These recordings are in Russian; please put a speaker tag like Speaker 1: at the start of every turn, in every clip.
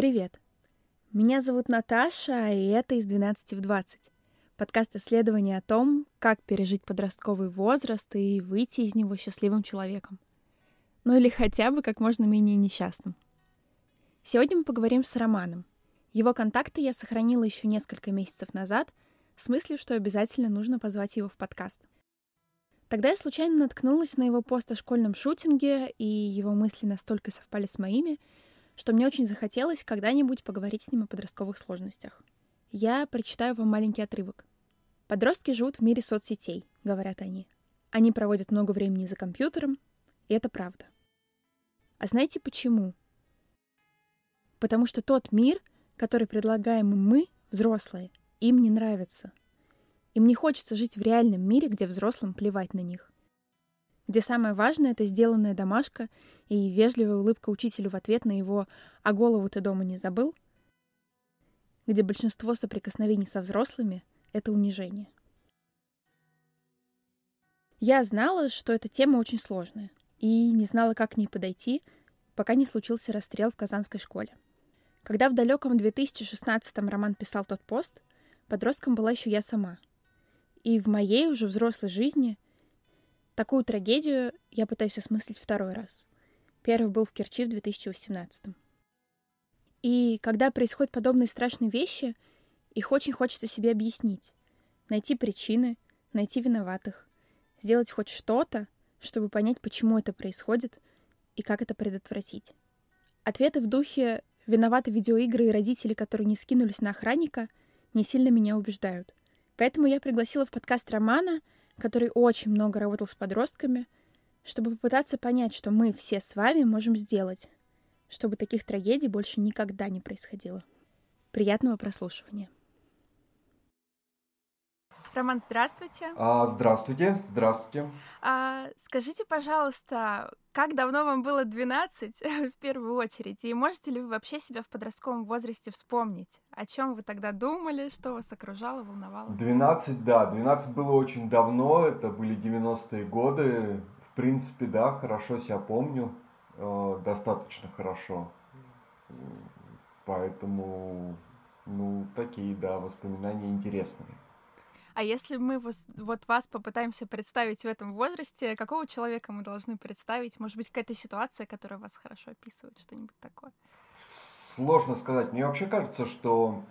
Speaker 1: Привет! Меня зовут Наташа, и это из 12 в 20. Подкаст исследования о том, как пережить подростковый возраст и выйти из него счастливым человеком. Ну или хотя бы как можно менее несчастным. Сегодня мы поговорим с Романом. Его контакты я сохранила еще несколько месяцев назад, с мыслью, что обязательно нужно позвать его в подкаст. Тогда я случайно наткнулась на его пост о школьном шутинге, и его мысли настолько совпали с моими, что мне очень захотелось когда-нибудь поговорить с ним о подростковых сложностях. Я прочитаю вам маленький отрывок. Подростки живут в мире соцсетей, говорят они. Они проводят много времени за компьютером, и это правда. А знаете почему? Потому что тот мир, который предлагаем мы, взрослые, им не нравится. Им не хочется жить в реальном мире, где взрослым плевать на них. Где самое важное — это сделанная домашка и вежливая улыбка учителю в ответ на его «А голову ты дома не забыл?», где большинство соприкосновений со взрослыми — это унижение. Я знала, что эта тема очень сложная, и не знала, как к ней подойти, пока не случился расстрел в Казанской школе. Когда в далеком 2016-м Роман писал тот пост, подростком была еще я сама — и в моей уже взрослой жизни такую трагедию я пытаюсь осмыслить второй раз. Первый был в Керчи в 2018. И когда происходят подобные страшные вещи, их очень хочется себе объяснить. Найти причины, найти виноватых, сделать хоть что-то, чтобы понять, почему это происходит и как это предотвратить. Ответы в духе «виноваты видеоигры и родители, которые не скинулись на охранника» не сильно меня убеждают. Поэтому я пригласила в подкаст Романа, который очень много работал с подростками, чтобы попытаться понять, что мы все с вами можем сделать, чтобы таких трагедий больше никогда не происходило. Приятного прослушивания. Роман, здравствуйте.
Speaker 2: А, здравствуйте, здравствуйте.
Speaker 1: А, скажите, пожалуйста, как давно вам было 12 в первую очередь? И можете ли вы вообще себя в подростковом возрасте вспомнить? О чем вы тогда думали, что вас окружало, волновало?
Speaker 2: 12, да, 12 было очень давно, это были 90-е годы. В принципе, да, хорошо себя помню, э, достаточно хорошо. Поэтому, ну, такие, да, воспоминания интересные.
Speaker 1: А если мы вот вас попытаемся представить в этом возрасте, какого человека мы должны представить? Может быть, какая-то ситуация, которая вас хорошо описывает, что-нибудь такое?
Speaker 2: Сложно сказать. Мне вообще кажется, что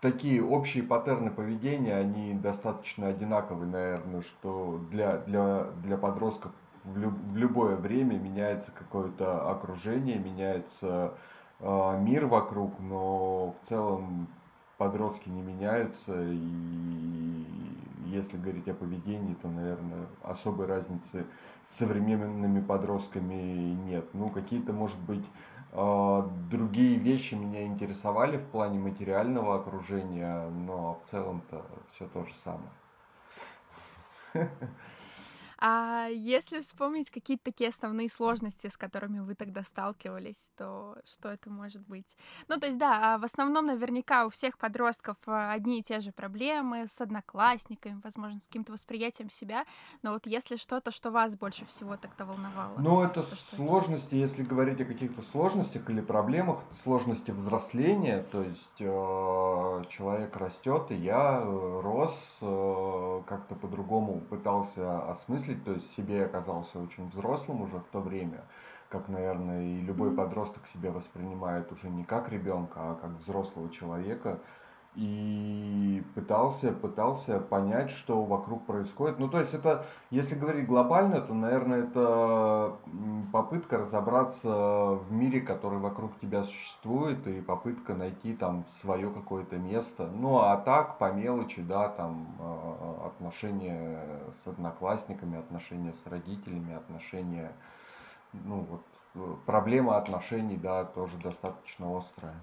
Speaker 2: такие общие паттерны поведения, они достаточно одинаковые, наверное, что для, для, для подростков в, люб, в любое время меняется какое-то окружение, меняется э, мир вокруг, но в целом подростки не меняются, и если говорить о поведении, то, наверное, особой разницы с современными подростками нет. Ну, какие-то, может быть, а, другие вещи меня интересовали в плане материального окружения, но в целом-то все то же самое.
Speaker 1: А если вспомнить какие-то такие основные сложности, с которыми вы тогда сталкивались, то что это может быть? Ну, то есть, да, а в основном наверняка у всех подростков а, одни и те же проблемы с одноклассниками, возможно, с каким-то восприятием себя, но вот если что-то, что вас больше всего тогда волновало?
Speaker 2: Ну, это сложности, это? если говорить о каких-то сложностях или проблемах, сложности взросления, то есть э, человек растет, и я э, рос, э, как-то по-другому пытался осмыслить мыслить, то есть себе оказался очень взрослым уже в то время, как, наверное, и любой подросток себя воспринимает уже не как ребенка, а как взрослого человека, и пытался, пытался понять, что вокруг происходит. Ну, то есть это, если говорить глобально, то, наверное, это попытка разобраться в мире, который вокруг тебя существует, и попытка найти там свое какое-то место. Ну, а так, по мелочи, да, там а, отношения с одноклассниками, отношения с родителями, отношения, ну, вот, э, проблема отношений, да, тоже достаточно острая.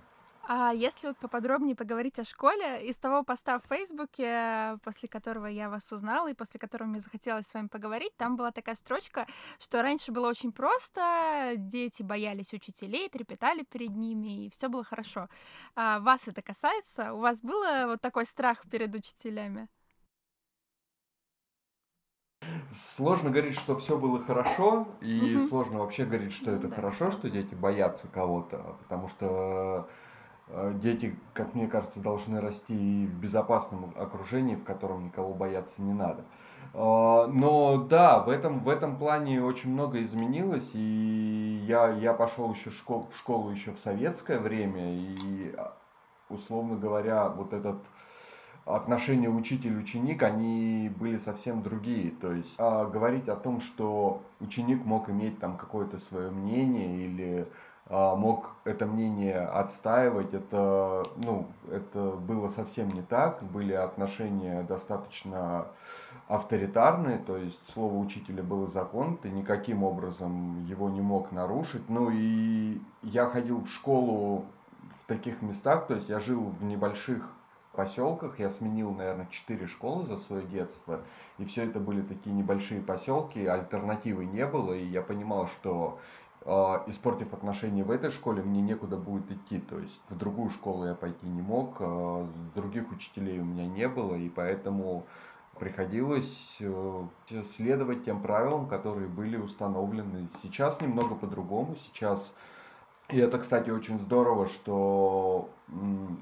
Speaker 1: А если вот поподробнее поговорить о школе, из того поста в Фейсбуке, после которого я вас узнала и после которого мне захотелось с вами поговорить, там была такая строчка, что раньше было очень просто, дети боялись учителей, трепетали перед ними, и все было хорошо. А вас это касается? У вас был вот такой страх перед учителями?
Speaker 2: Сложно говорить, что все было хорошо, и угу. сложно вообще говорить, что это да. хорошо, что дети боятся кого-то, потому что э, дети, как мне кажется, должны расти в безопасном окружении, в котором никого бояться не надо. А, но да, в этом, в этом плане очень много изменилось, и я, я пошел еще школ, в школу еще в советское время, и, условно говоря, вот этот отношения учитель-ученик, они были совсем другие. То есть а, говорить о том, что ученик мог иметь там какое-то свое мнение или а, мог это мнение отстаивать, это, ну, это было совсем не так. Были отношения достаточно авторитарные, то есть слово учителя было закон, ты никаким образом его не мог нарушить. Ну и я ходил в школу в таких местах, то есть я жил в небольших поселках. Я сменил, наверное, четыре школы за свое детство. И все это были такие небольшие поселки, альтернативы не было. И я понимал, что испортив отношения в этой школе, мне некуда будет идти. То есть в другую школу я пойти не мог, э, других учителей у меня не было. И поэтому приходилось э, следовать тем правилам, которые были установлены. Сейчас немного по-другому. Сейчас и это, кстати, очень здорово, что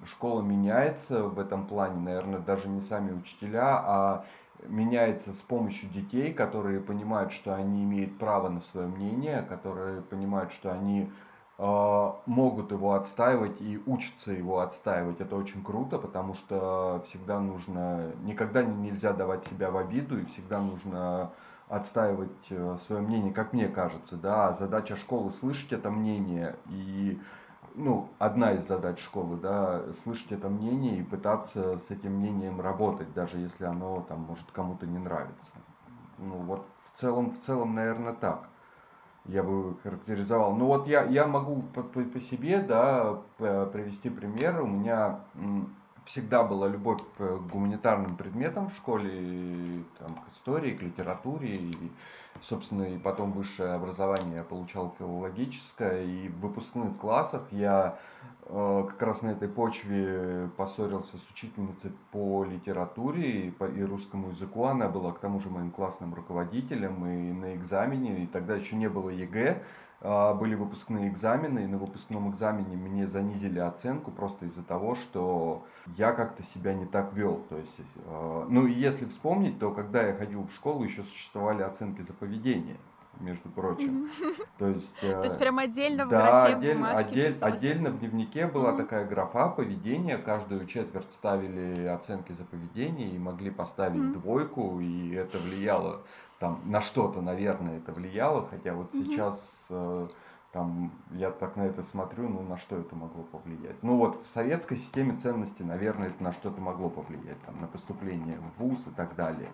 Speaker 2: школа меняется в этом плане, наверное, даже не сами учителя, а меняется с помощью детей, которые понимают, что они имеют право на свое мнение, которые понимают, что они э, могут его отстаивать и учатся его отстаивать. Это очень круто, потому что всегда нужно, никогда нельзя давать себя в обиду, и всегда нужно отстаивать э, свое мнение, как мне кажется, да, задача школы слышать это мнение и ну, одна из задач школы, да, слышать это мнение и пытаться с этим мнением работать, даже если оно там может кому-то не нравится. Ну, вот в целом, в целом, наверное, так я бы характеризовал. Ну, вот я, я могу по, по, по себе, да, привести пример. У меня всегда была любовь к гуманитарным предметам в школе, там, к истории, к литературе. И, собственно, и потом высшее образование я получал филологическое. И в выпускных классах я э, как раз на этой почве поссорился с учительницей по литературе и, по, и русскому языку. Она была к тому же моим классным руководителем и на экзамене. И тогда еще не было ЕГЭ. А, были выпускные экзамены, и на выпускном экзамене мне занизили оценку просто из-за того, что я как-то себя не так вел. То есть, а, ну и если вспомнить, то когда я ходил в школу, еще существовали оценки за поведение между прочим.
Speaker 1: То есть, То есть э, прям отдельно в да, графе отдельно,
Speaker 2: отдель, отдельно в дневнике была такая графа поведения, каждую четверть ставили оценки за поведение и могли поставить двойку, и это влияло там на что-то, наверное, это влияло, хотя вот mm-hmm. сейчас э, там я так на это смотрю, ну на что это могло повлиять? Ну вот в советской системе ценностей, наверное, это на что-то могло повлиять, там на поступление в ВУЗ и так далее.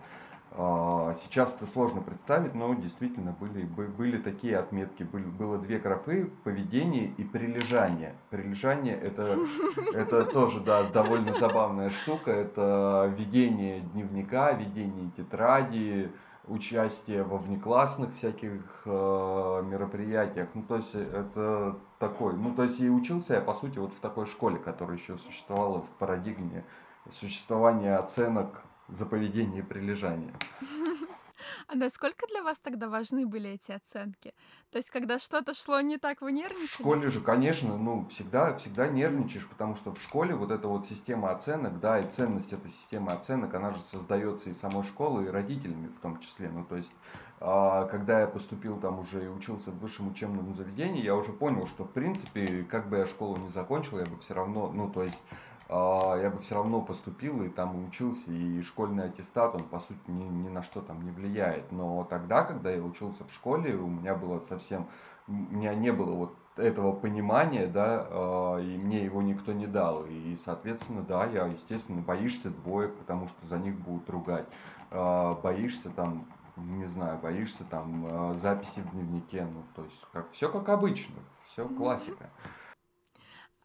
Speaker 2: А, сейчас это сложно представить, но действительно были, были такие отметки. Были, было две графы – поведение и прилежание. Прилежание это, – это тоже да, довольно забавная штука. Это ведение дневника, ведение тетради, участие во внеклассных всяких э, мероприятиях. Ну, то есть это такой, ну, то есть и учился я, по сути, вот в такой школе, которая еще существовала в парадигме существования оценок за поведение и прилежание.
Speaker 1: А насколько для вас тогда важны были эти оценки? То есть, когда что-то шло не так, вы нервничали? В
Speaker 2: школе же, конечно, ну, всегда, всегда нервничаешь, потому что в школе вот эта вот система оценок, да, и ценность этой системы оценок, она же создается и самой школой, и родителями в том числе. Ну, то есть, а, когда я поступил там уже и учился в высшем учебном заведении, я уже понял, что, в принципе, как бы я школу не закончил, я бы все равно, ну, то есть, я бы все равно поступил и там учился, и школьный аттестат, он по сути ни, ни на что там не влияет. Но тогда, когда я учился в школе, у меня было совсем, у меня не было вот этого понимания, да, а, и мне его никто не дал. И, соответственно, да, я, естественно, боишься двоек, потому что за них будут ругать. А, боишься там, не знаю, боишься там записи в дневнике, ну, то есть, как, все как обычно, все классика. Mm-hmm.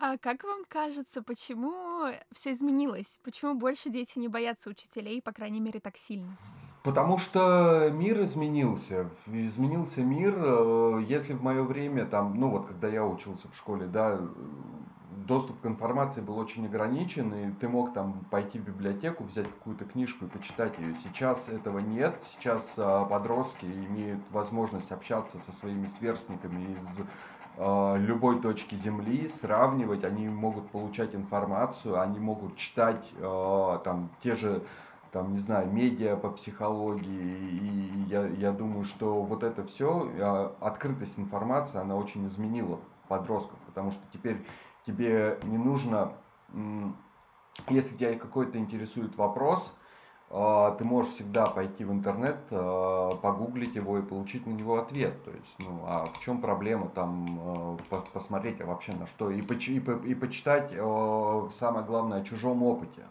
Speaker 1: А как вам кажется, почему все изменилось? Почему больше дети не боятся учителей, по крайней мере, так сильно?
Speaker 2: Потому что мир изменился. Изменился мир. Э, если в мое время, там, ну вот когда я учился в школе, да, доступ к информации был очень ограничен, и ты мог там пойти в библиотеку, взять какую-то книжку и почитать ее. Сейчас этого нет. Сейчас а, подростки имеют возможность общаться со своими сверстниками из любой точки Земли, сравнивать, они могут получать информацию, они могут читать а, там те же там, не знаю, медиа по психологии, и я, я думаю, что вот это все, открытость информации, она очень изменила подростков, потому что теперь тебе не нужно, если тебя какой-то интересует вопрос, а, ты можешь всегда пойти в интернет, а, погуглить его и получить на него ответ. То есть, ну, а в чем проблема там а, посмотреть а вообще на что и, поч и, и почитать самое главное о чужом опыте.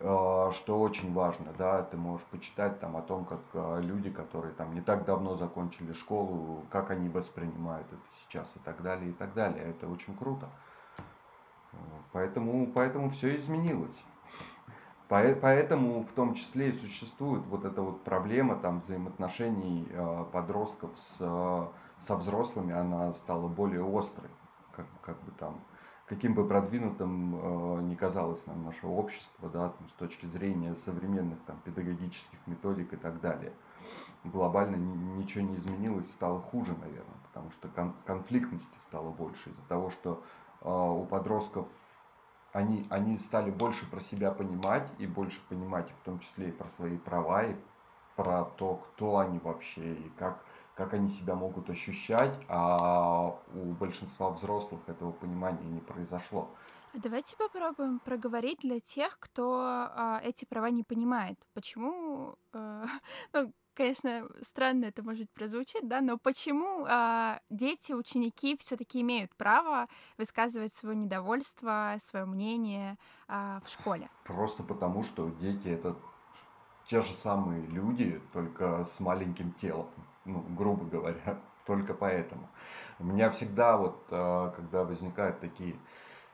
Speaker 2: Что очень важно, да, ты можешь почитать там о том, как люди, которые там не так давно закончили школу, как они воспринимают это сейчас и так далее, и так далее. Это очень круто. Поэтому, поэтому все изменилось. Поэтому в том числе и существует вот эта вот проблема там взаимоотношений э, подростков с, со взрослыми, она стала более острой. Как, как бы там каким бы продвинутым э, ни казалось нам наше общество, да, там, с точки зрения современных там, педагогических методик и так далее. Глобально ничего не изменилось, стало хуже, наверное, потому что кон конфликтности стало больше из-за того, что э, у подростков они, они стали больше про себя понимать и больше понимать в том числе и про свои права, и про то, кто они вообще и как как они себя могут ощущать, а у большинства взрослых этого понимания не произошло.
Speaker 1: А давайте попробуем проговорить для тех, кто а, эти права не понимает. Почему, а, ну, конечно, странно это может прозвучать, да, но почему а, дети, ученики все-таки имеют право высказывать свое недовольство, свое мнение а, в школе?
Speaker 2: Просто потому, что дети это те же самые люди, только с маленьким телом ну, грубо говоря, только поэтому. У меня всегда вот, э, когда возникают такие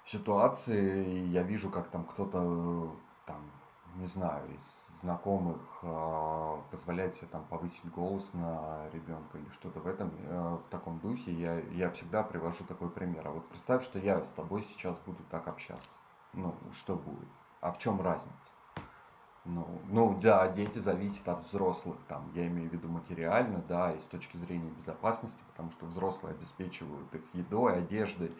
Speaker 2: ситуации, я вижу, как там кто-то, там, не знаю, из знакомых э, позволяет себе там повысить голос на ребенка или что-то в этом, э, в таком духе, я, я всегда привожу такой пример. А вот представь, что я с тобой сейчас буду так общаться. Ну, что будет? А в чем разница? Ну, ну да, дети зависят от взрослых, там, я имею в виду материально, да, и с точки зрения безопасности, потому что взрослые обеспечивают их едой, одеждой,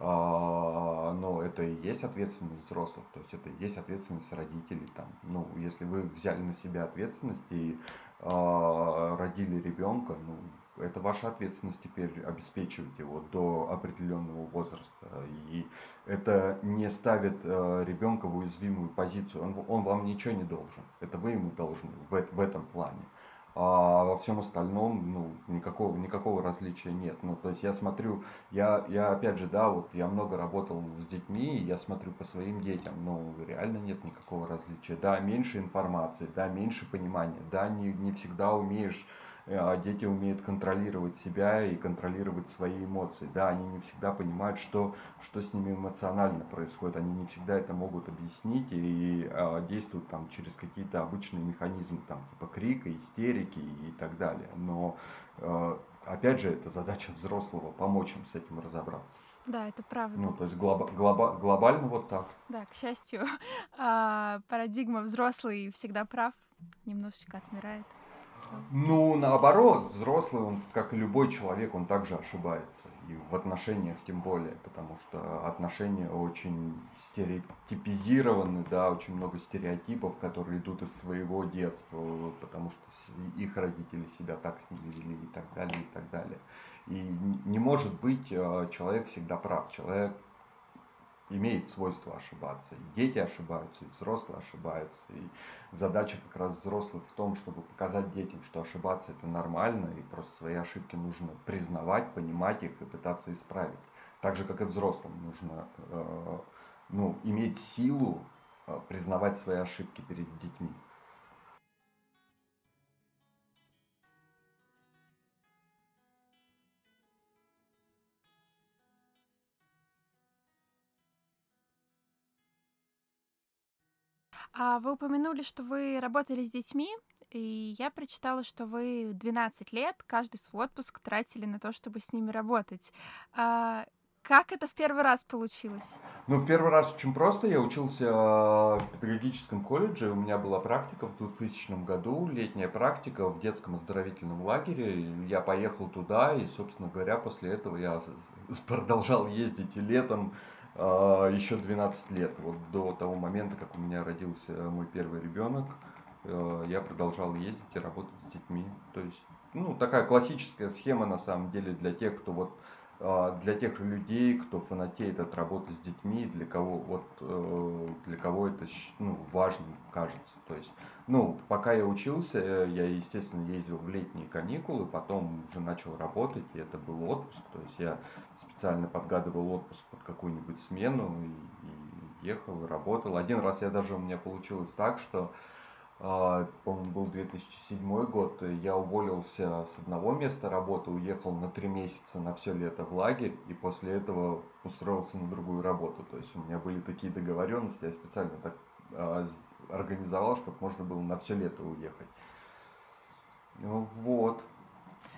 Speaker 2: но это и есть ответственность взрослых, то есть это и есть ответственность родителей, там, ну, если вы взяли на себя ответственность и а, родили ребенка, ну, это ваша ответственность теперь обеспечивать его до определенного возраста. И это не ставит э, ребенка в уязвимую позицию. Он, он вам ничего не должен. Это вы ему должны в, в этом плане. А во всем остальном, ну, никакого, никакого различия нет. Ну, то есть я смотрю, я, я опять же, да, вот я много работал с детьми, я смотрю по своим детям, но реально нет никакого различия. Да, меньше информации, да, меньше понимания, да, не, не всегда умеешь дети умеют контролировать себя и контролировать свои эмоции. Да, они не всегда понимают, что, что с ними эмоционально происходит, они не всегда это могут объяснить и а, действуют там через какие-то обычные механизмы, там, типа крика, истерики и так далее. Но а, опять же, это задача взрослого помочь им с этим разобраться.
Speaker 1: Да, это правда.
Speaker 2: Ну, то есть глоба, глоба, глобально вот так.
Speaker 1: Да, к счастью, а, парадигма взрослый всегда прав немножечко отмирает.
Speaker 2: Ну, наоборот, взрослый, он, как и любой человек, он также ошибается. И в отношениях тем более, потому что отношения очень стереотипизированы, да, очень много стереотипов, которые идут из своего детства, потому что их родители себя так с ними вели и так далее, и так далее. И не может быть э, человек всегда прав. Человек имеет свойство ошибаться. И дети ошибаются, и взрослые ошибаются. И задача как раз взрослых в том, чтобы показать детям, что ошибаться это нормально, и просто свои ошибки нужно признавать, понимать их и пытаться исправить. Так же, как и взрослым нужно э, ну, иметь силу э, признавать свои ошибки перед детьми.
Speaker 1: А вы упомянули, что вы работали с детьми, и я прочитала, что вы 12 лет каждый свой отпуск тратили на то, чтобы с ними работать. А как это в первый раз получилось?
Speaker 2: Ну, в первый раз очень просто. Я учился э, в педагогическом колледже. У меня была практика в 2000 году, летняя практика в детском оздоровительном лагере. Я поехал туда, и, собственно говоря, после этого я продолжал ездить и летом еще 12 лет. Вот до того момента, как у меня родился мой первый ребенок, э, я продолжал ездить и работать с детьми. То есть, ну, такая классическая схема, на самом деле, для тех, кто вот а, для тех людей, кто фанатеет от работы с детьми, для кого вот э, для кого это ну, важным кажется. То есть, ну, пока я учился, я, естественно, ездил в летние каникулы, потом уже начал работать, и это был отпуск. То есть я специально подгадывал отпуск под какую-нибудь смену и, и ехал, и работал. Один раз я даже у меня получилось так, что а, по-моему, был 2007 год, я уволился с одного места работы, уехал на три месяца на все лето в лагерь, и после этого устроился на другую работу. То есть у меня были такие договоренности, я специально так а, организовал, чтобы можно было на все лето уехать. Ну вот.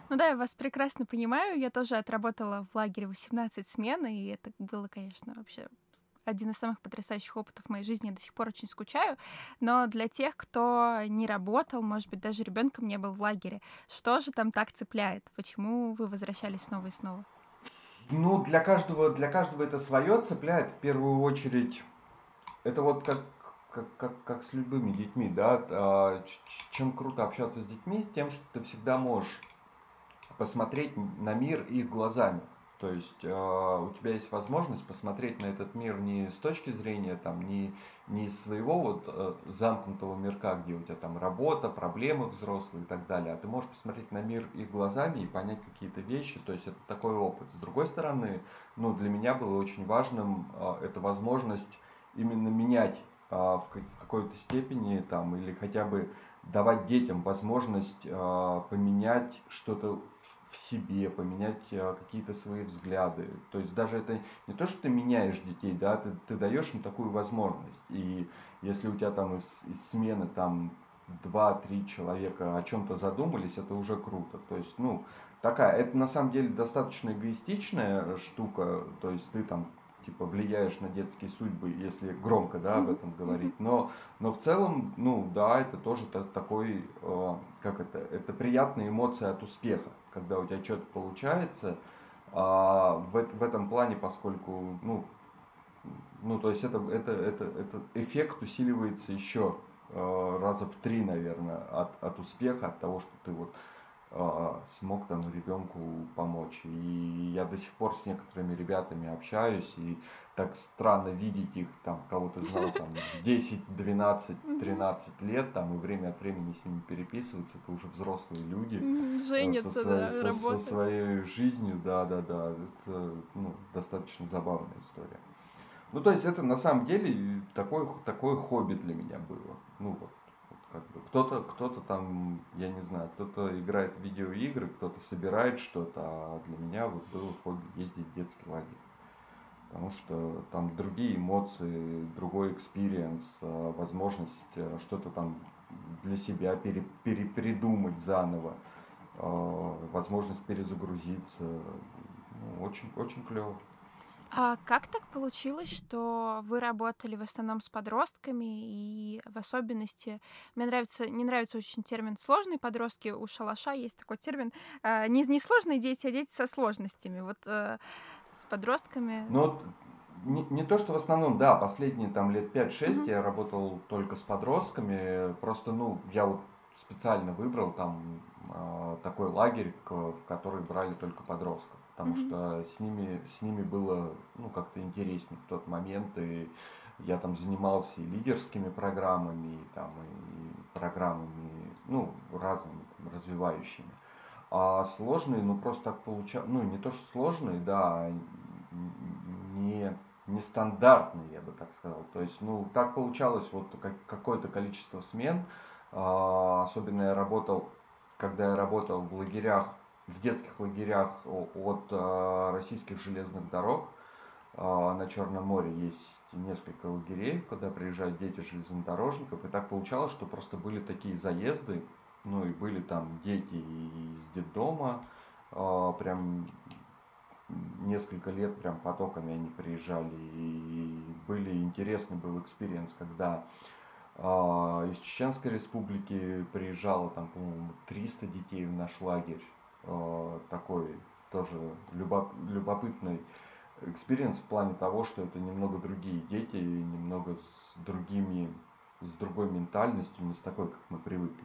Speaker 1: Ну да, я вас прекрасно понимаю. Я тоже отработала в лагере 18 смен, и это было, конечно, вообще один из самых потрясающих опытов в моей жизни. Я до сих пор очень скучаю. Но для тех, кто не работал, может быть, даже ребенком не был в лагере, что же там так цепляет? Почему вы возвращались снова и снова?
Speaker 2: Ну, для каждого, для каждого это свое цепляет. В первую очередь, это вот как, как, как, как с любыми детьми, да. А, чем круто общаться с детьми, тем, что ты всегда можешь посмотреть на мир их глазами. То есть э, у тебя есть возможность посмотреть на этот мир не с точки зрения там, не, не из своего вот э, замкнутого мирка, где у тебя там работа, проблемы взрослые и так далее, а ты можешь посмотреть на мир их глазами и понять какие-то вещи. То есть это такой опыт. С другой стороны, ну, для меня было очень важным э, эта возможность именно менять э, в, в какой-то степени там или хотя бы давать детям возможность э, поменять что-то в, себе, поменять э, какие-то свои взгляды. То есть даже это не то, что ты меняешь детей, да, ты, ты даешь им такую возможность. И если у тебя там из, из смены там два-три человека о чем-то задумались, это уже круто. То есть, ну, такая, это на самом деле достаточно эгоистичная штука, то есть ты там типа влияешь на детские судьбы, если громко, да, об этом говорить. Но, но в целом, ну да, это тоже такой, э, как это, это приятная эмоция от успеха, когда у тебя что-то получается. А в, в этом плане, поскольку, ну, ну, то есть это, это, это, это эффект усиливается еще э, раза в три, наверное, от, от успеха, от того, что ты вот смог там ребенку помочь. И я до сих пор с некоторыми ребятами общаюсь, и так странно видеть их, там, кого-то знал там 10, 12, 13 лет, там, и время от времени с ними переписываться, это уже взрослые люди.
Speaker 1: Женятся, со, да,
Speaker 2: со, со своей жизнью, да, да, да, это ну, достаточно забавная история. Ну, то есть это на самом деле такое, такое хобби для меня было. Ну вот, как бы кто-то, кто-то там, я не знаю, кто-то играет в видеоигры, кто-то собирает что-то, а для меня вот было хобби ездить в детский лагерь. Потому что там другие эмоции, другой experience, а, возможность э, что-то там для себя пере, перепридумать заново, а, возможность перезагрузиться. Ну, очень, очень клево.
Speaker 1: А как так получилось, что вы работали в основном с подростками и в особенности, мне нравится, не нравится очень термин сложные подростки, у шалаша есть такой термин, э, не, не сложные дети, а дети со сложностями. Вот э, с подростками.
Speaker 2: Ну, не, не то, что в основном, да, последние там лет 5-6 mm-hmm. я работал только с подростками. Просто, ну, я вот специально выбрал там э, такой лагерь, в который брали только подростков потому mm-hmm. что с ними, с ними было ну, как-то интереснее в тот момент, и я там занимался и лидерскими программами, и, там, и программами, ну, разными, там, развивающими. А сложные, ну, просто так получалось, ну, не то, что сложные, да, не, нестандартные, я бы так сказал. То есть, ну, так получалось вот какое-то количество смен, а, особенно я работал, когда я работал в лагерях в детских лагерях от э, российских железных дорог. Э, на Черном море есть несколько лагерей, куда приезжают дети железнодорожников. И так получалось, что просто были такие заезды, ну и были там дети из детдома, э, прям несколько лет прям потоками они приезжали. И были интересный был experience, когда из Чеченской республики приезжало там, по-моему, 300 детей в наш лагерь. А, такой тоже любопытный experience в плане того, что это немного другие дети, немного с другими, с другой ментальностью, не с такой, как мы привыкли.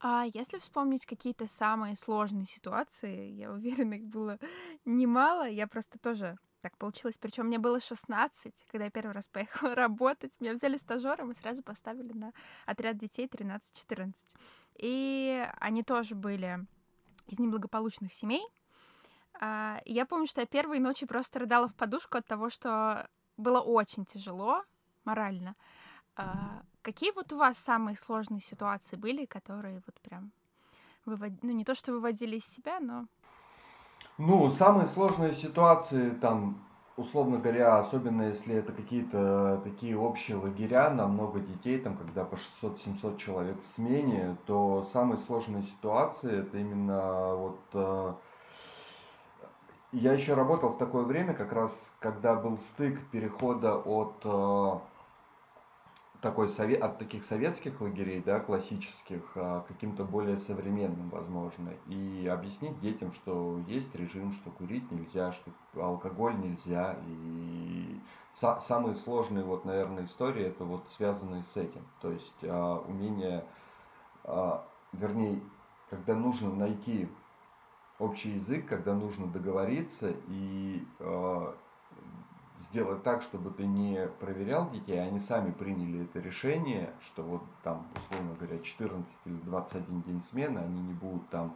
Speaker 1: А если вспомнить какие-то самые сложные ситуации, я уверена, их было немало. Я просто тоже так получилось. Причем мне было 16, когда я первый раз поехала работать. Меня взяли стажером и сразу поставили на отряд детей 13-14. И они тоже были из неблагополучных семей. А, я помню, что я первые ночи просто рыдала в подушку от того, что было очень тяжело морально. А, какие вот у вас самые сложные ситуации были, которые вот прям вывод... ну не то что выводили из себя, но
Speaker 2: ну, самые сложные ситуации там, условно говоря, особенно если это какие-то такие общие лагеря на много детей, там, когда по 600-700 человек в смене, то самые сложные ситуации это именно вот э, я еще работал в такое время, как раз когда был стык перехода от э, такой совет, от таких советских лагерей, да, классических, а, каким-то более современным, возможно. И объяснить детям, что есть режим, что курить нельзя, что алкоголь нельзя. И са- самые сложные, вот, наверное, истории, это вот связанные с этим. То есть а, умение, а, вернее, когда нужно найти общий язык, когда нужно договориться и а, сделать так, чтобы ты не проверял детей, а они сами приняли это решение, что вот там, условно говоря, 14 или 21 день смены, они не будут там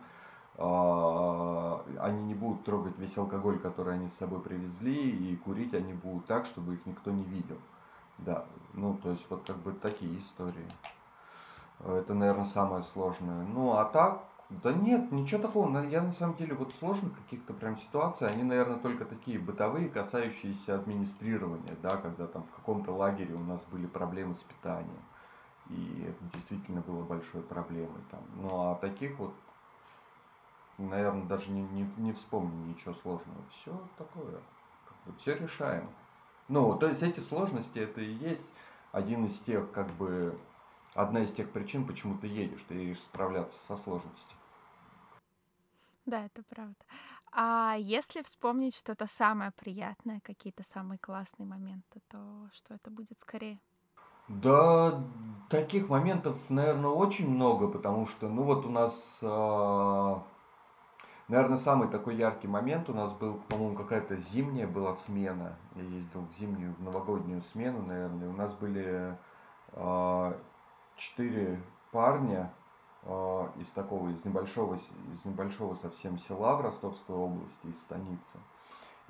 Speaker 2: э, они не будут трогать весь алкоголь, который они с собой привезли, и курить они будут так, чтобы их никто не видел. Да, ну, то есть вот как бы такие истории. Это, наверное, самое сложное. Ну, а так, да нет, ничего такого. Я на самом деле вот сложных каких-то прям ситуаций, они, наверное, только такие бытовые, касающиеся администрирования, да, когда там в каком-то лагере у нас были проблемы с питанием. И это действительно было большой проблемой там. Ну а таких вот, наверное, даже не, не, не вспомню ничего сложного. Все такое, как бы все решаемо. Ну, то есть эти сложности, это и есть один из тех, как бы, одна из тех причин, почему ты едешь. Ты едешь справляться со сложностью.
Speaker 1: Да, это правда. А если вспомнить что-то самое приятное, какие-то самые классные моменты, то что это будет скорее?
Speaker 2: Да, таких моментов, наверное, очень много, потому что, ну вот у нас, э, наверное, самый такой яркий момент у нас был, по-моему, какая-то зимняя была смена. Я ездил в зимнюю, в новогоднюю смену, наверное. У нас были э, четыре парня, а, из такого, из небольшого, из небольшого совсем села в Ростовской области, из станицы.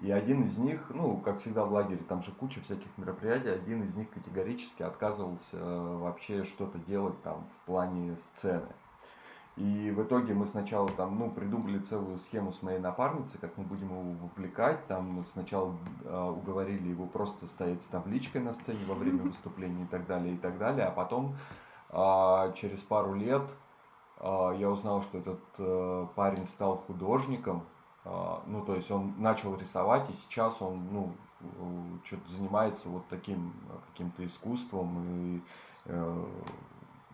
Speaker 2: И один из них, ну, как всегда в лагере, там же куча всяких мероприятий, один из них категорически отказывался э, вообще что-то делать там в плане сцены. И в итоге мы сначала там, ну, придумали целую схему с моей напарницей, как мы будем его вовлекать. Там сначала э, уговорили его просто стоять с табличкой на сцене во время выступления и так далее, и так далее. А потом э, через пару лет а, я узнал, что этот э, парень стал художником, а, ну, то есть он начал рисовать, и сейчас он, ну, что-то занимается вот таким каким-то искусством, и, э,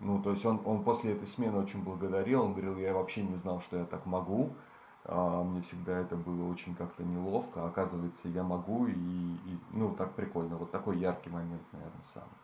Speaker 2: ну, то есть он, он после этой смены очень благодарил, он говорил, я вообще не знал, что я так могу, а, мне всегда это было очень как-то неловко, оказывается, я могу, и, и, ну, так прикольно, вот такой яркий момент, наверное, самый.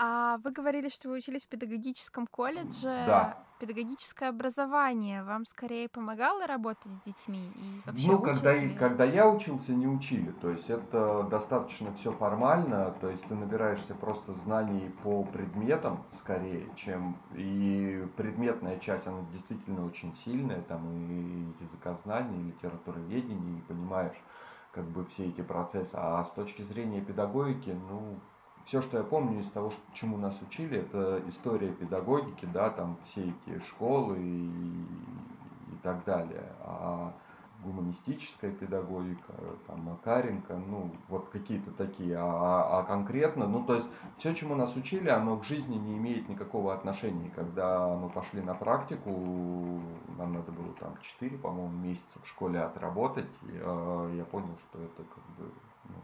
Speaker 1: А вы говорили, что вы учились в педагогическом колледже.
Speaker 2: Да.
Speaker 1: Педагогическое образование вам скорее помогало работать с детьми? И вообще
Speaker 2: ну, когда, ли? когда я учился, не учили. То есть это достаточно все формально. То есть ты набираешься просто знаний по предметам скорее, чем и предметная часть, она действительно очень сильная. Там и языкознание, и литературоведение, и понимаешь как бы все эти процессы. А с точки зрения педагогики, ну, все, что я помню из того, чему нас учили, это история педагогики, да, там все эти школы и, и так далее. А гуманистическая педагогика, там, Макаренко, ну, вот какие-то такие, а, а, а конкретно, ну, то есть, все, чему нас учили, оно к жизни не имеет никакого отношения. Когда мы пошли на практику, нам надо было там 4, по-моему, месяца в школе отработать, и, э, я понял, что это как бы, ну,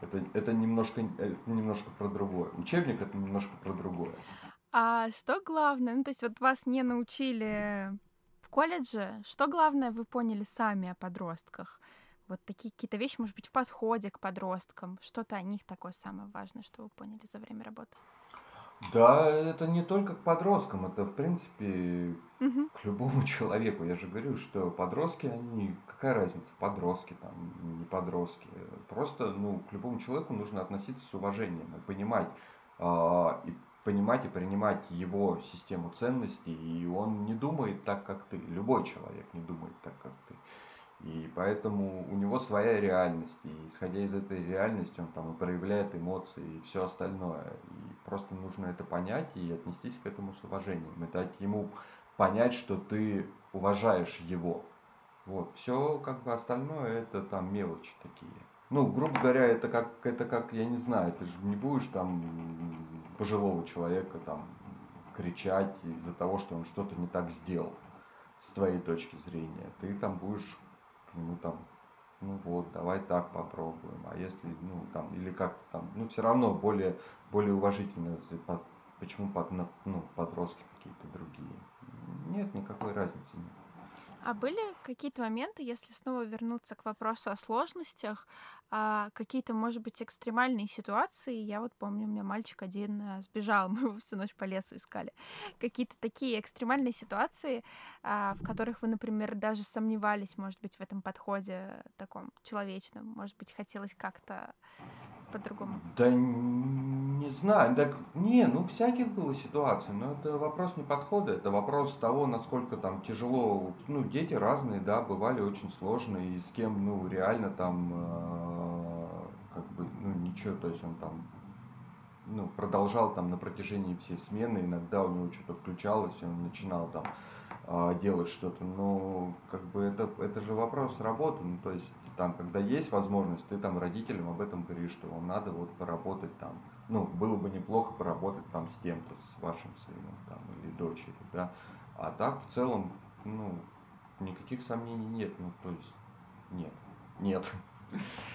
Speaker 2: это, это, немножко, это немножко про другое. Учебник это немножко про другое.
Speaker 1: А что главное? Ну, то есть вот вас не научили колледже, что главное вы поняли сами о подростках? Вот такие какие-то вещи, может быть, в подходе к подросткам. Что-то о них такое самое важное, что вы поняли за время работы?
Speaker 2: Да, это не только к подросткам, это в принципе угу. к любому человеку. Я же говорю, что подростки, они, какая разница, подростки там, не подростки. Просто, ну, к любому человеку нужно относиться с уважением и понимать, э, и понимать и принимать его систему ценностей, и он не думает так, как ты. Любой человек не думает так, как ты. И поэтому у него своя реальность, и исходя из этой реальности он там и проявляет эмоции и все остальное. И просто нужно это понять и отнестись к этому с уважением, и дать ему понять, что ты уважаешь его. Вот, все как бы остальное это там мелочи такие. Ну, грубо говоря, это как, это как, я не знаю, ты же не будешь там пожилого человека там кричать из-за того, что он что-то не так сделал с твоей точки зрения. Ты там будешь нему там, ну вот, давай так попробуем. А если, ну там, или как там, ну все равно более, более уважительно, почему под, ну, подростки какие-то другие. Нет, никакой разницы нет.
Speaker 1: А были какие-то моменты, если снова вернуться к вопросу о сложностях, а, какие-то, может быть, экстремальные ситуации? Я вот помню, у меня мальчик один а, сбежал, мы его всю ночь по лесу искали. Какие-то такие экстремальные ситуации, а, в которых вы, например, даже сомневались, может быть, в этом подходе таком человечном, может быть, хотелось как-то по-другому?
Speaker 2: Да не знаю, так не, ну всяких было ситуаций, но это вопрос не подхода, это вопрос того, насколько там тяжело, ну дети разные, да, бывали очень сложные, и с кем, ну реально там, э, как бы, ну ничего, то есть он там, ну продолжал там на протяжении всей смены, иногда у него что-то включалось, и он начинал там э, делать что-то, но как бы это, это же вопрос работы, ну то есть там, когда есть возможность, ты там родителям об этом говоришь, что вам надо вот поработать там, ну, было бы неплохо поработать там с кем-то, с вашим сыном там или дочерью, да, а так в целом, ну, никаких сомнений нет, ну, то есть нет, нет.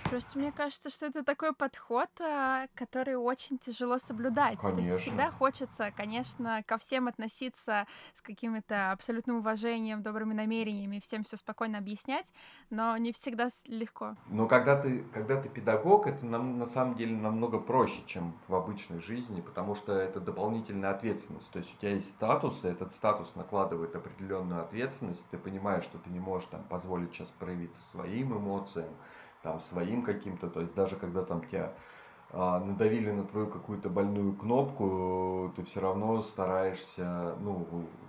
Speaker 1: Просто мне кажется, что это такой подход, а, который очень тяжело соблюдать. Конечно. То есть всегда хочется, конечно, ко всем относиться с каким-то абсолютным уважением, добрыми намерениями, всем все спокойно объяснять, но не всегда легко.
Speaker 2: Но когда ты, когда ты педагог, это нам, на самом деле намного проще, чем в обычной жизни, потому что это дополнительная ответственность. То есть у тебя есть статус, и этот статус накладывает определенную ответственность, ты понимаешь, что ты не можешь там позволить сейчас проявиться своим эмоциям, там своим каким-то, то есть даже когда там тебя а, надавили на твою какую-то больную кнопку, ты все равно стараешься, ну,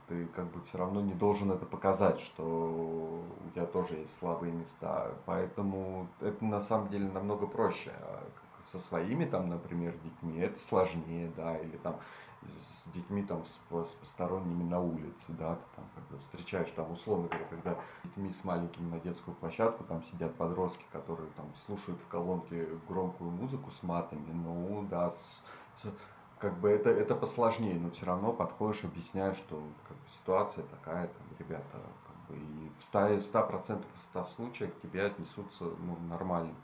Speaker 2: ты как бы все равно не должен это показать, что у тебя тоже есть слабые места. Поэтому это на самом деле намного проще. А со своими там, например, детьми это сложнее, да, или там с детьми там с, с посторонними на улице, да, ты там когда встречаешь там условно говоря, когда с детьми с маленькими на детскую площадку там сидят подростки, которые там слушают в колонке громкую музыку с матами, ну да, с, с, как бы это, это посложнее, но все равно подходишь, объясняешь, что как бы, ситуация такая, там, ребята, как бы, и в 100%, 100% 100 случаях к тебе отнесутся ну, нормально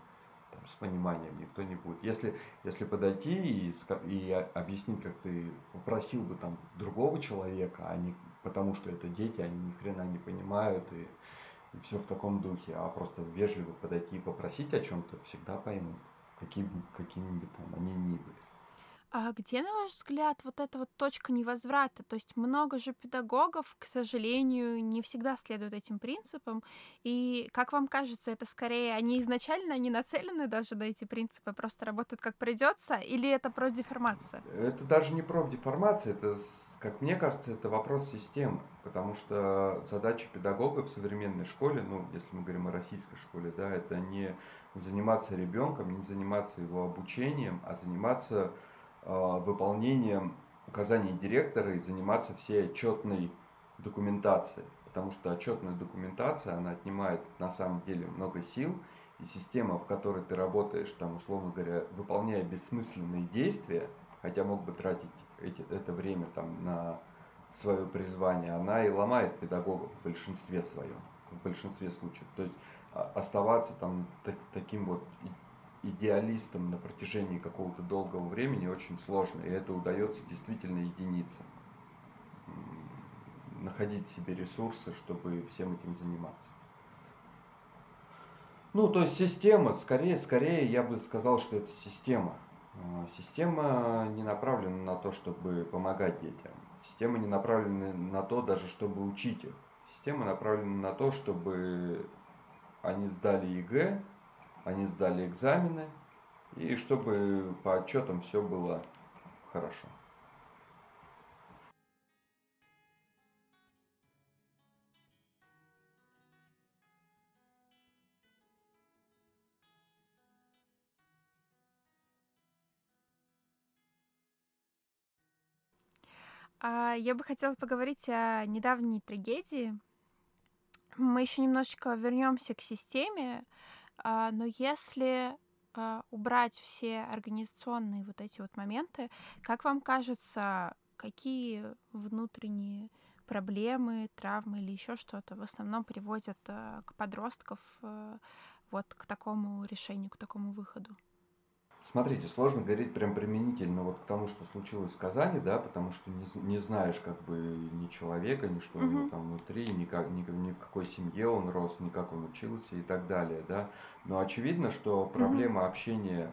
Speaker 2: с пониманием никто не будет. Если, если подойти и, и объяснить, как ты попросил бы там другого человека, а не потому что это дети, они ни хрена не понимают и, и все в таком духе, а просто вежливо подойти и попросить о чем-то, всегда поймут, каким, какими бы там они ни были.
Speaker 1: А где, на ваш взгляд, вот эта вот точка невозврата? То есть много же педагогов, к сожалению, не всегда следуют этим принципам. И, как вам кажется, это скорее они изначально не нацелены даже на эти принципы, просто работают как придется, или это профдеформация?
Speaker 2: Это даже не профдеформация, это, как мне кажется, это вопрос системы. Потому что задача педагога в современной школе, ну, если мы говорим о российской школе, да, это не заниматься ребенком, не заниматься его обучением, а заниматься выполнением указаний директора и заниматься всей отчетной документацией. потому что отчетная документация, она отнимает на самом деле много сил, и система, в которой ты работаешь, там, условно говоря, выполняя бессмысленные действия, хотя мог бы тратить эти, это время там на свое призвание, она и ломает педагогов в большинстве своем, в большинстве случаев. То есть а, оставаться там так, таким вот идеалистом на протяжении какого-то долгого времени очень сложно, и это удается действительно единицам. Находить себе ресурсы, чтобы всем этим заниматься. Ну, то есть система, скорее, скорее я бы сказал, что это система. А, система не направлена на то, чтобы помогать детям. Система не направлена на то, даже чтобы учить их. Система направлена на то, чтобы они сдали ЕГЭ, они сдали экзамены, и чтобы по отчетам все было хорошо.
Speaker 1: А я бы хотела поговорить о недавней трагедии. Мы еще немножечко вернемся к системе, но если а, убрать все организационные вот эти вот моменты, как вам кажется, какие внутренние проблемы, травмы или еще что-то в основном приводят а, к подростков вот к такому решению, к такому выходу?
Speaker 2: Смотрите, сложно говорить прям применительно вот к тому, что случилось в Казани, да, потому что не, не знаешь как бы ни человека, ни что у него там внутри, ни, как, ни, ни в какой семье он рос, ни как он учился и так далее, да. Но очевидно, что проблема общения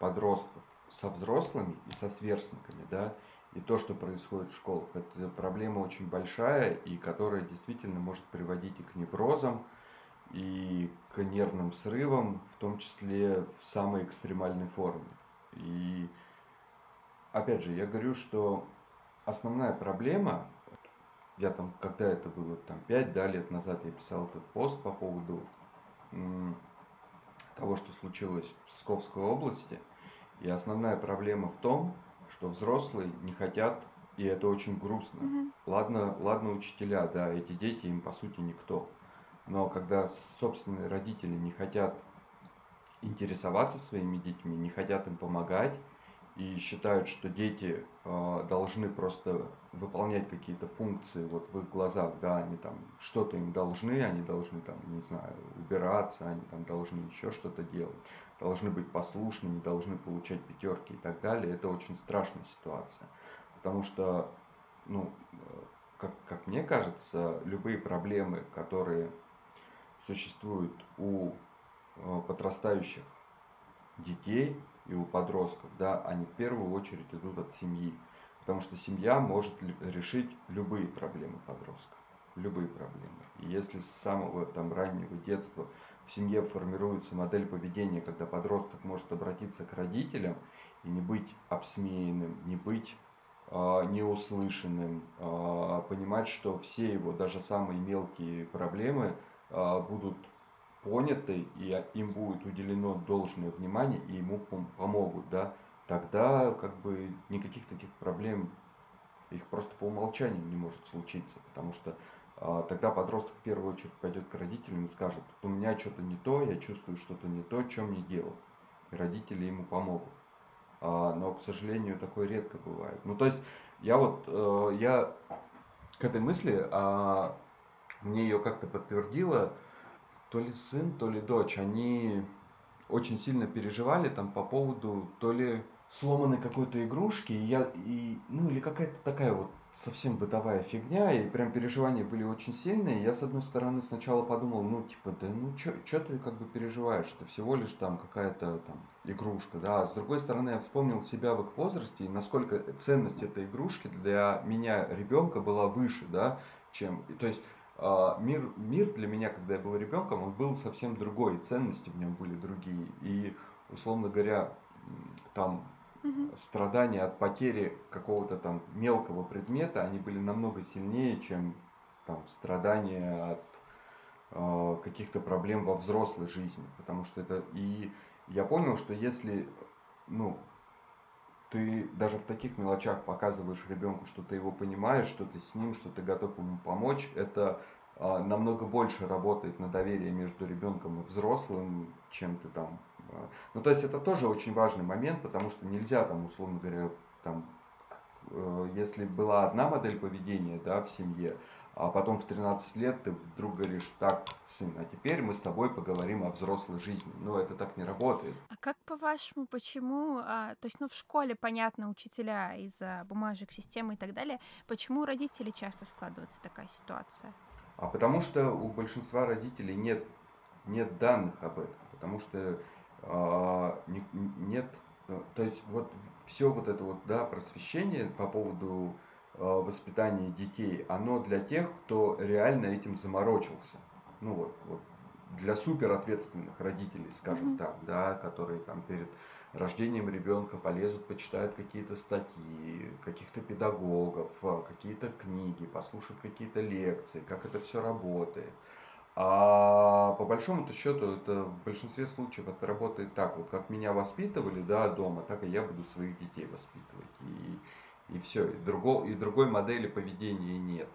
Speaker 2: подростков со взрослыми и со сверстниками, да, и то, что происходит в школах, это проблема очень большая и которая действительно может приводить и к неврозам, и к нервным срывам, в том числе в самой экстремальной форме. И опять же, я говорю, что основная проблема, я там, когда это было, там 5 да, лет назад я писал этот пост по поводу того, что случилось в Псковской области, и основная проблема в том, что взрослые не хотят, и это очень грустно. Mm-hmm. Ладно, ладно, учителя, да, эти дети им по сути никто. Но когда собственные родители не хотят интересоваться своими детьми, не хотят им помогать и считают, что дети э, должны просто выполнять какие-то функции вот в их глазах, да, они там что-то им должны, они должны там, не знаю, убираться, они там должны еще что-то делать, должны быть послушными, должны получать пятерки и так далее. Это очень страшная ситуация, потому что, ну, э, как, как мне кажется, любые проблемы, которые существует у э, подрастающих детей и у подростков, да, они в первую очередь идут от семьи. Потому что семья может решить любые проблемы подростка. Любые проблемы. И если с самого там, раннего детства в семье формируется модель поведения, когда подросток может обратиться к родителям и не быть обсмеянным, не быть э, неуслышанным, э, понимать, что все его, даже самые мелкие проблемы – будут поняты и им будет уделено должное внимание и ему помогут, да, тогда как бы никаких таких проблем их просто по умолчанию не может случиться, потому что а, тогда подросток в первую очередь пойдет к родителям и скажет, у меня что-то не то, я чувствую что-то не то, что мне делать. И родители ему помогут. А, но, к сожалению, такое редко бывает. Ну, то есть, я вот, э, я к этой мысли, а, мне ее как-то подтвердила то ли сын, то ли дочь. Они очень сильно переживали там по поводу то ли сломанной какой-то игрушки, и я, и, ну или какая-то такая вот совсем бытовая фигня, и прям переживания были очень сильные. Я, с одной стороны, сначала подумал, ну, типа, да ну, что ты как бы переживаешь, это всего лишь там какая-то там игрушка, да. А с другой стороны, я вспомнил себя в их возрасте, и насколько ценность этой игрушки для меня, ребенка, была выше, да, чем, то есть мир, мир для меня, когда я был ребенком, он был совсем другой, ценности в нем были другие. И, условно говоря, там угу. страдания от потери какого-то там мелкого предмета, они были намного сильнее, чем там страдания от э, каких-то проблем во взрослой жизни. Потому что это... И я понял, что если, ну, ты даже в таких мелочах показываешь ребенку, что ты его понимаешь, что ты с ним, что ты готов ему помочь, это э, намного больше работает на доверие между ребенком и взрослым, чем ты там. Э, ну, то есть это тоже очень важный момент, потому что нельзя там, условно говоря, там, э, если была одна модель поведения, да, в семье, а потом в 13 лет ты вдруг говоришь, так, сын, а теперь мы с тобой поговорим о взрослой жизни. Ну, это так не работает.
Speaker 1: А как по-вашему, почему, а, то есть, ну, в школе, понятно, учителя из-за бумажек, системы и так далее, почему у родителей часто складывается такая ситуация?
Speaker 2: А потому что у большинства родителей нет, нет данных об этом, потому что а, не, нет, э, то есть вот все вот это вот, да, просвещение по поводу воспитание детей, оно для тех, кто реально этим заморочился. Ну вот, вот для супер ответственных родителей, скажем mm-hmm. так, да, которые там перед рождением ребенка полезут, почитают какие-то статьи, каких-то педагогов, э, какие-то книги, послушают какие-то лекции, как это все работает. А по большому счету это в большинстве случаев это работает так, вот как меня воспитывали да, дома, так и я буду своих детей воспитывать. И и все, и, друго, и другой модели поведения нет.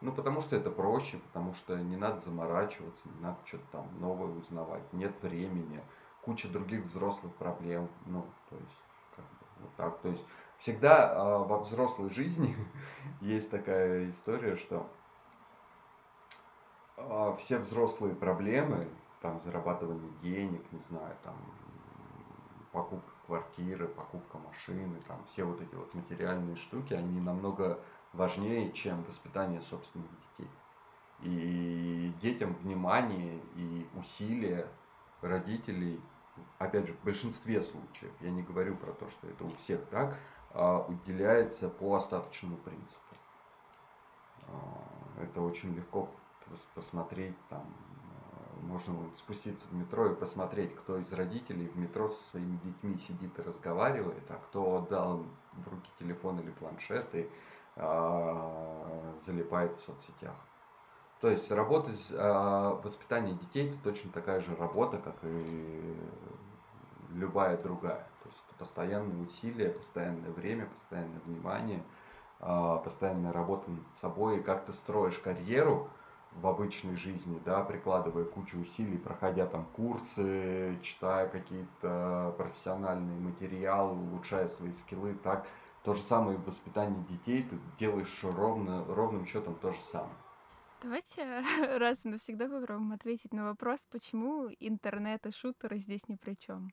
Speaker 2: Ну, потому что это проще, потому что не надо заморачиваться, не надо что-то там новое узнавать, нет времени, куча других взрослых проблем, ну, то есть, как бы, вот так, то есть, всегда э, во взрослой жизни есть такая история, что э, все взрослые проблемы, там, зарабатывание денег, не знаю, там, покупка квартиры, покупка машины, там все вот эти вот материальные штуки, они намного важнее, чем воспитание собственных детей. И детям внимание и усилия родителей, опять же, в большинстве случаев, я не говорю про то, что это у всех так, а уделяется по остаточному принципу. А, это очень легко посмотреть там можно спуститься в метро и посмотреть, кто из родителей в метро со своими детьми сидит и разговаривает, а кто отдал в руки телефон или планшет и а, залипает в соцсетях. То есть работа с а, воспитанием детей это точно такая же работа, как и любая другая. То есть это постоянные усилия, постоянное время, постоянное внимание, а, постоянная работа над собой. И как ты строишь карьеру, в обычной жизни, да, прикладывая кучу усилий, проходя там курсы, читая какие-то профессиональные материалы, улучшая свои скиллы, так то же самое в воспитании детей, ты делаешь ровно, ровным счетом то же самое.
Speaker 1: Давайте раз и навсегда попробуем ответить на вопрос, почему интернет и шутеры здесь ни при чем.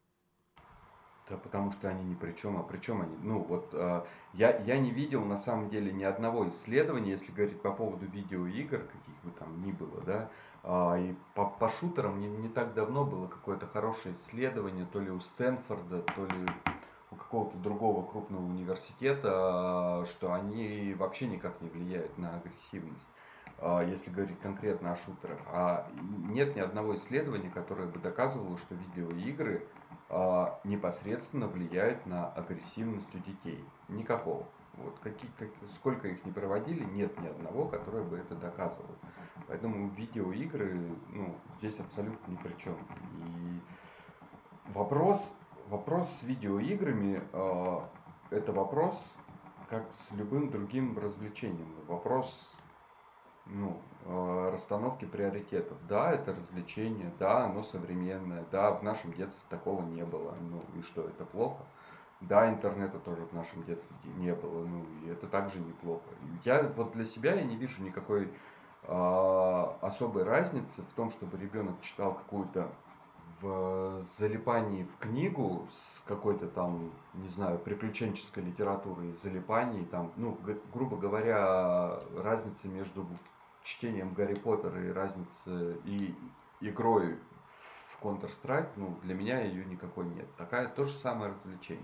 Speaker 2: Да потому что они ни при чем, а при чем они? Ну вот э, я, я не видел на самом деле ни одного исследования, если говорить по поводу видеоигр, каких бы там ни было, да, э, и по, по шутерам не, не так давно было какое-то хорошее исследование, то ли у Стэнфорда, то ли у какого-то другого крупного университета, что они вообще никак не влияют на агрессивность если говорить конкретно о шутерах. А нет ни одного исследования, которое бы доказывало, что видеоигры непосредственно влияют на агрессивность у детей. Никакого. Вот какие, как, сколько их не проводили, нет ни одного, которое бы это доказывало. Поэтому видеоигры ну, здесь абсолютно ни при чем. И вопрос, вопрос с видеоиграми э, это вопрос, как с любым другим развлечением. Вопрос ну, расстановки приоритетов. Да, это развлечение, да, оно современное, да, в нашем детстве такого не было. Ну и что, это плохо? Да, интернета тоже в нашем детстве не было, ну и это также неплохо. Я вот для себя я не вижу никакой э, особой разницы в том, чтобы ребенок читал какую-то в залипании в книгу с какой-то там, не знаю, приключенческой литературой, залипании, там, ну, грубо говоря, разница между чтением Гарри Поттера и разницы и игрой в Counter-Strike, ну, для меня ее никакой нет. Такая то же самое развлечение.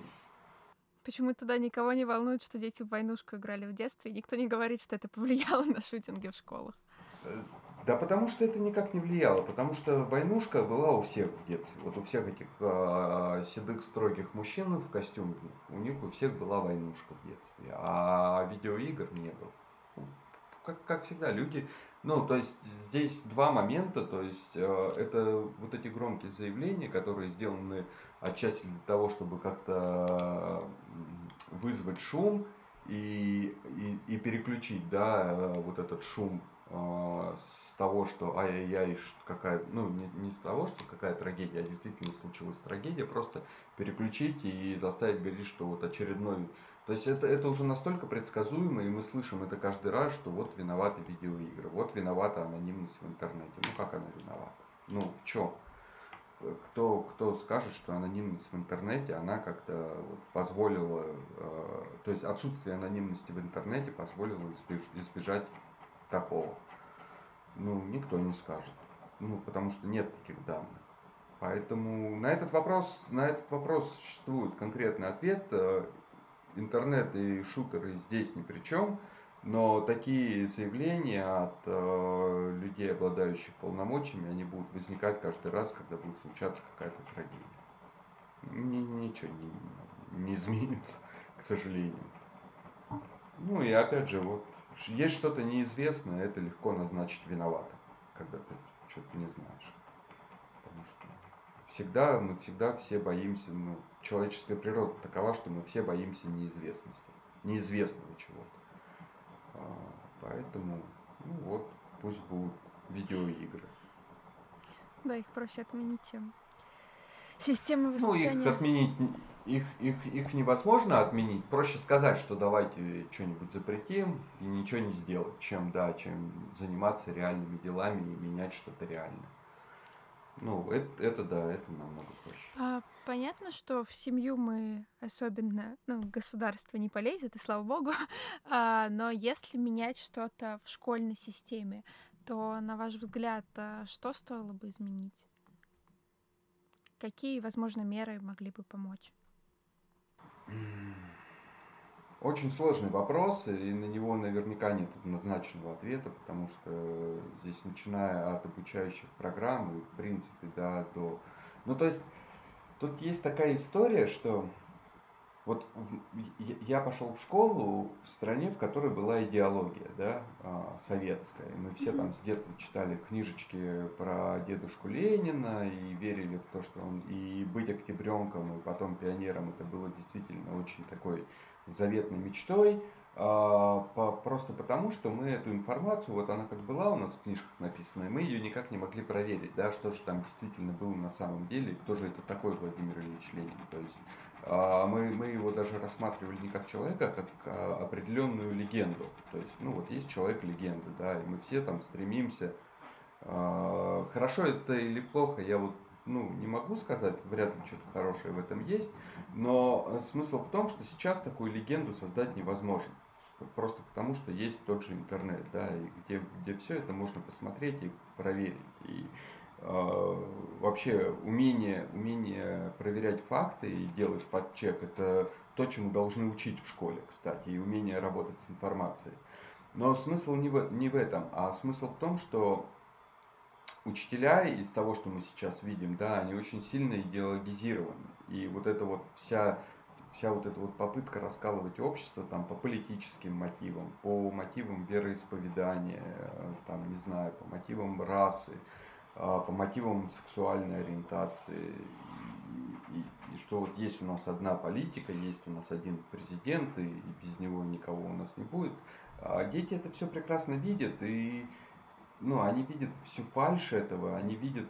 Speaker 1: Почему тогда никого не волнует, что дети в войнушку играли в детстве, и никто не говорит, что это повлияло на шутинги в школах?
Speaker 2: Э, да потому что это никак не влияло, потому что войнушка была у всех в детстве. Вот у всех этих э, седых строгих мужчин в костюмах, у них у всех была войнушка в детстве, а видеоигр не было как, как всегда, люди, ну, то есть здесь два момента, то есть э, это вот эти громкие заявления, которые сделаны отчасти для того, чтобы как-то вызвать шум и, и, и переключить, да, вот этот шум э, с того, что ай-яй-яй, какая, ну не, не с того, что какая трагедия, а действительно случилась трагедия, просто переключить и заставить говорить, что вот очередной то есть это, это уже настолько предсказуемо, и мы слышим это каждый раз, что вот виноваты видеоигры, вот виновата анонимность в интернете. Ну как она виновата? Ну в чем? Кто, кто скажет, что анонимность в интернете, она как-то вот позволила, э, то есть отсутствие анонимности в интернете позволило избеж, избежать такого. Ну, никто не скажет. Ну, потому что нет таких данных. Поэтому на этот вопрос, на этот вопрос существует конкретный ответ. Интернет и шутеры здесь ни при чем, но такие заявления от э, людей, обладающих полномочиями, они будут возникать каждый раз, когда будет случаться какая-то трагедия. Ни, ничего не, не изменится, к сожалению. Ну и опять же, вот есть что-то неизвестное, это легко назначить виноватым, когда ты что-то не знаешь. Потому что всегда, мы всегда все боимся, ну, человеческая природа такова, что мы все боимся неизвестности, неизвестного чего-то. А, поэтому, ну вот, пусть будут видеоигры.
Speaker 1: Да, их проще отменить, чем системы воспитания.
Speaker 2: Ну, их отменить, их, их, их невозможно отменить. Проще сказать, что давайте что-нибудь запретим и ничего не сделать, чем, да, чем заниматься реальными делами и менять что-то реальное. Ну, это, это да, это намного проще.
Speaker 1: А, понятно, что в семью мы особенно, ну, государство не полезет, и слава богу, а, но если менять что-то в школьной системе, то, на ваш взгляд, а что стоило бы изменить? Какие, возможно, меры могли бы помочь?
Speaker 2: Очень сложный вопрос, и на него наверняка нет однозначного ответа, потому что здесь, начиная от обучающих программ и, в принципе, да, до... Ну, то есть, тут есть такая история, что вот я пошел в школу в стране, в которой была идеология, да, а, советская. Мы все там с детства читали книжечки про дедушку Ленина и верили в то, что он и быть октябренком, и потом пионером, это было действительно очень такой заветной мечтой, а, по, просто потому, что мы эту информацию, вот она как была у нас в книжках написана, мы ее никак не могли проверить, да, что же там действительно было на самом деле, кто же это такой Владимир Ильич Ленин. То есть а, мы, мы его даже рассматривали не как человека, а как а, определенную легенду. То есть, ну вот есть человек-легенда, да, и мы все там стремимся. Хорошо это или плохо, я вот ну, не могу сказать, вряд ли что-то хорошее в этом есть, но э, смысл в том, что сейчас такую легенду создать невозможно. Просто потому, что есть тот же интернет, да, и где, где все это можно посмотреть и проверить. И э, вообще умение, умение проверять факты и делать факт-чек это то, чему должны учить в школе, кстати, и умение работать с информацией. Но смысл не в, не в этом, а смысл в том, что учителя из того, что мы сейчас видим, да, они очень сильно идеологизированы. И вот эта вот вся, вся вот эта вот попытка раскалывать общество там по политическим мотивам, по мотивам вероисповедания, там, не знаю, по мотивам расы, а, по мотивам сексуальной ориентации. И, и, что вот есть у нас одна политика, есть у нас один президент, и без него никого у нас не будет. А дети это все прекрасно видят, и ну, они видят всю фальшь этого, они видят,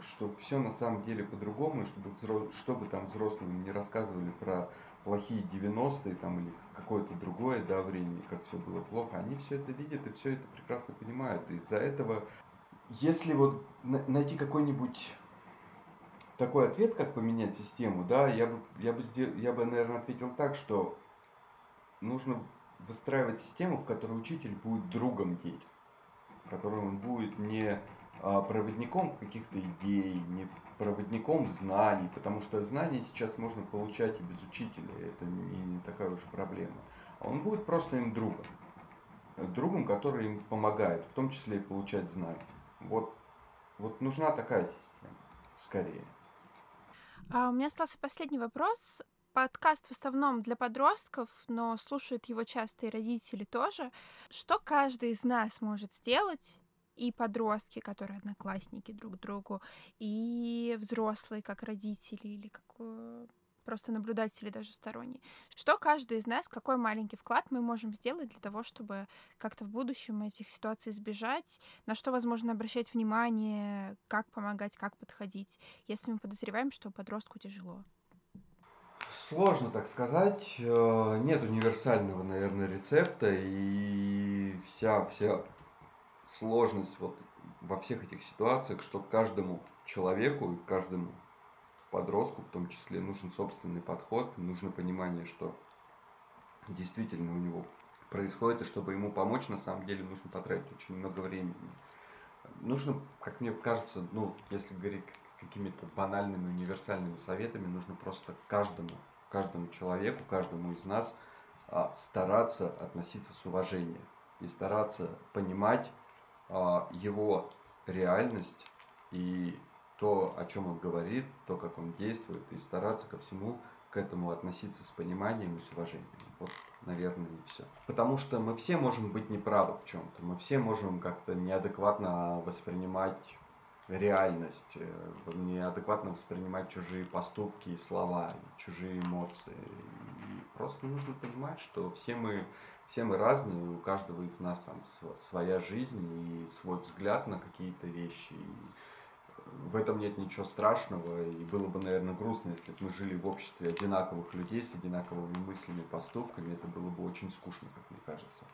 Speaker 2: что все на самом деле по-другому, чтобы, взро... чтобы там взрослым не рассказывали про плохие 90-е там, или какое-то другое да, время, как все было плохо. Они все это видят и все это прекрасно понимают. И из-за этого, если вот найти какой-нибудь такой ответ, как поменять систему, да, я бы, я бы, сдел... я бы, наверное, ответил так, что нужно выстраивать систему, в которой учитель будет другом детям которым он будет не а, проводником каких-то идей, не проводником знаний, потому что знания сейчас можно получать и без учителя, это не такая уж проблема. А он будет просто им другом, другом, который им помогает, в том числе и получать знания. Вот, вот нужна такая система, скорее.
Speaker 1: А у меня остался последний вопрос. Подкаст в основном для подростков, но слушают его часто и родители тоже. Что каждый из нас может сделать, и подростки, которые одноклассники друг другу, и взрослые, как родители или как э, просто наблюдатель или даже сторонний. Что каждый из нас, какой маленький вклад мы можем сделать для того, чтобы как-то в будущем этих ситуаций избежать, на что возможно обращать внимание, как помогать, как подходить, если мы подозреваем, что подростку тяжело?
Speaker 2: Сложно так сказать. Э, нет универсального, наверное, рецепта, и вся, вся сложность вот во всех этих ситуациях, что каждому человеку, каждому подростку в том числе нужен собственный подход, нужно понимание, что действительно у него происходит, и чтобы ему помочь, на самом деле нужно потратить очень много времени. Нужно, как мне кажется, ну, если говорить какими-то банальными универсальными советами, нужно просто каждому, каждому человеку, каждому из нас а, стараться относиться с уважением и стараться понимать а, его реальность и то, о чем он говорит, то, как он действует, и стараться ко всему к этому относиться с пониманием и с уважением. Вот, наверное, и все. Потому что мы все можем быть неправы в чем-то, мы все можем как-то неадекватно воспринимать реальность, э, неадекватно воспринимать чужие поступки и слова, чужие эмоции. И просто нужно понимать, что все мы, все мы разные, у каждого из нас там своя жизнь и свой взгляд на какие-то вещи. И в этом нет ничего страшного, и было бы, наверное, грустно, если бы мы жили в обществе одинаковых людей с одинаковыми мыслями и поступками, это было бы очень скучно, как мне кажется.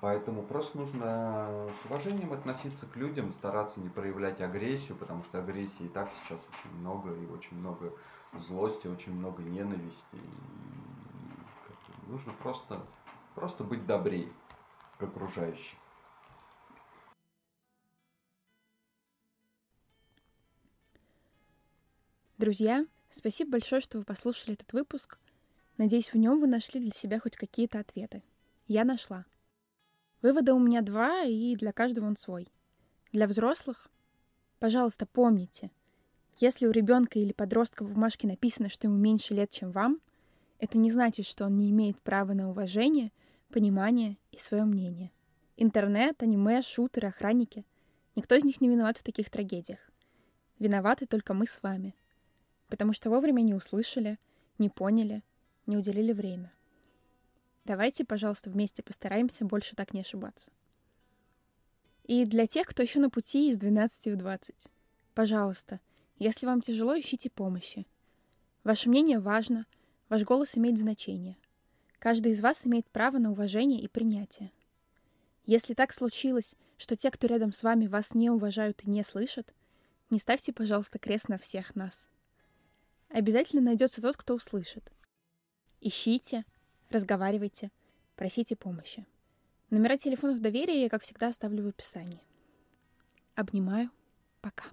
Speaker 2: Поэтому просто нужно с уважением относиться к людям, стараться не проявлять агрессию, потому что агрессии и так сейчас очень много, и очень много злости, очень много ненависти. И нужно просто, просто быть добрее к окружающим.
Speaker 1: Друзья, спасибо большое, что вы послушали этот выпуск. Надеюсь, в нем вы нашли для себя хоть какие-то ответы. Я нашла. Вывода у меня два, и для каждого он свой. Для взрослых, пожалуйста, помните, если у ребенка или подростка в бумажке написано, что ему меньше лет, чем вам, это не значит, что он не имеет права на уважение, понимание и свое мнение. Интернет, аниме, шутеры, охранники — никто из них не виноват в таких трагедиях. Виноваты только мы с вами — потому что вовремя не услышали, не поняли, не уделили время. Давайте, пожалуйста, вместе постараемся больше так не ошибаться. И для тех, кто еще на пути из 12 в 20, пожалуйста, если вам тяжело, ищите помощи. Ваше мнение важно, ваш голос имеет значение. Каждый из вас имеет право на уважение и принятие. Если так случилось, что те, кто рядом с вами, вас не уважают и не слышат, не ставьте, пожалуйста, крест на всех нас — обязательно найдется тот, кто услышит. Ищите, разговаривайте, просите помощи. Номера телефонов доверия я, как всегда, оставлю в описании. Обнимаю. Пока.